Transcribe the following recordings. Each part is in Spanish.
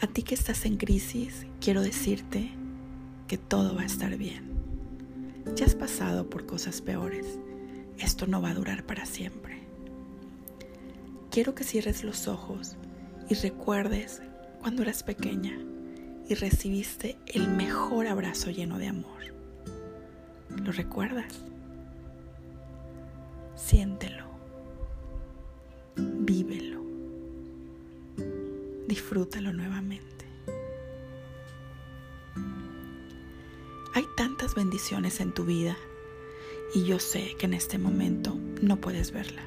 A ti que estás en crisis, quiero decirte que todo va a estar bien. Ya has pasado por cosas peores. Esto no va a durar para siempre. Quiero que cierres los ojos y recuerdes cuando eras pequeña y recibiste el mejor abrazo lleno de amor. ¿Lo recuerdas? Siéntelo. Disfrútalo nuevamente. Hay tantas bendiciones en tu vida y yo sé que en este momento no puedes verla.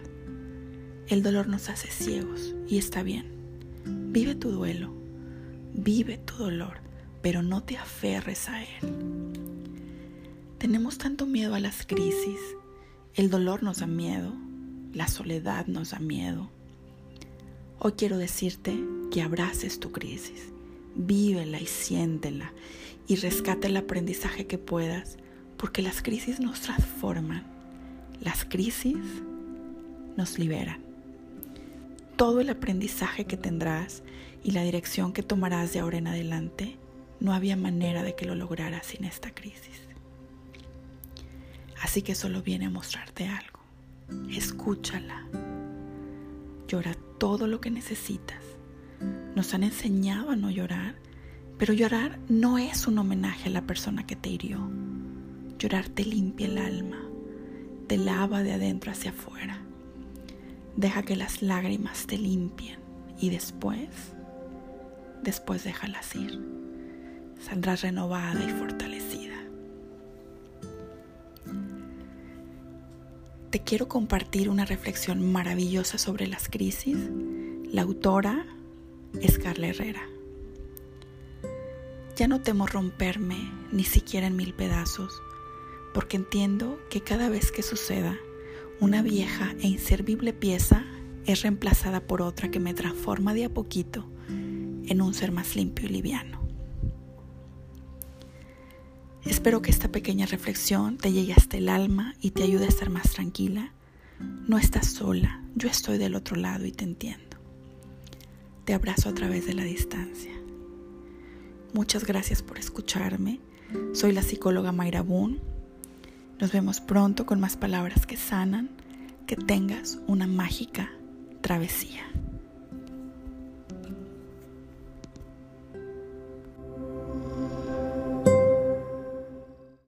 El dolor nos hace ciegos y está bien. Vive tu duelo, vive tu dolor, pero no te aferres a él. Tenemos tanto miedo a las crisis, el dolor nos da miedo, la soledad nos da miedo, Hoy quiero decirte que abraces tu crisis, vívela y siéntela y rescate el aprendizaje que puedas, porque las crisis nos transforman, las crisis nos liberan. Todo el aprendizaje que tendrás y la dirección que tomarás de ahora en adelante, no había manera de que lo lograras sin esta crisis. Así que solo viene a mostrarte algo. Escúchala. Llora todo lo que necesitas. Nos han enseñado a no llorar, pero llorar no es un homenaje a la persona que te hirió. Llorar te limpia el alma, te lava de adentro hacia afuera. Deja que las lágrimas te limpien y después, después déjalas ir. Saldrás renovada y fortalecida. Te quiero compartir una reflexión maravillosa sobre las crisis. La autora es Carla Herrera. Ya no temo romperme ni siquiera en mil pedazos, porque entiendo que cada vez que suceda, una vieja e inservible pieza es reemplazada por otra que me transforma de a poquito en un ser más limpio y liviano. Espero que esta pequeña reflexión te llegue hasta el alma y te ayude a estar más tranquila. No estás sola, yo estoy del otro lado y te entiendo. Te abrazo a través de la distancia. Muchas gracias por escucharme. Soy la psicóloga Mayra Boone. Nos vemos pronto con más palabras que sanan. Que tengas una mágica travesía.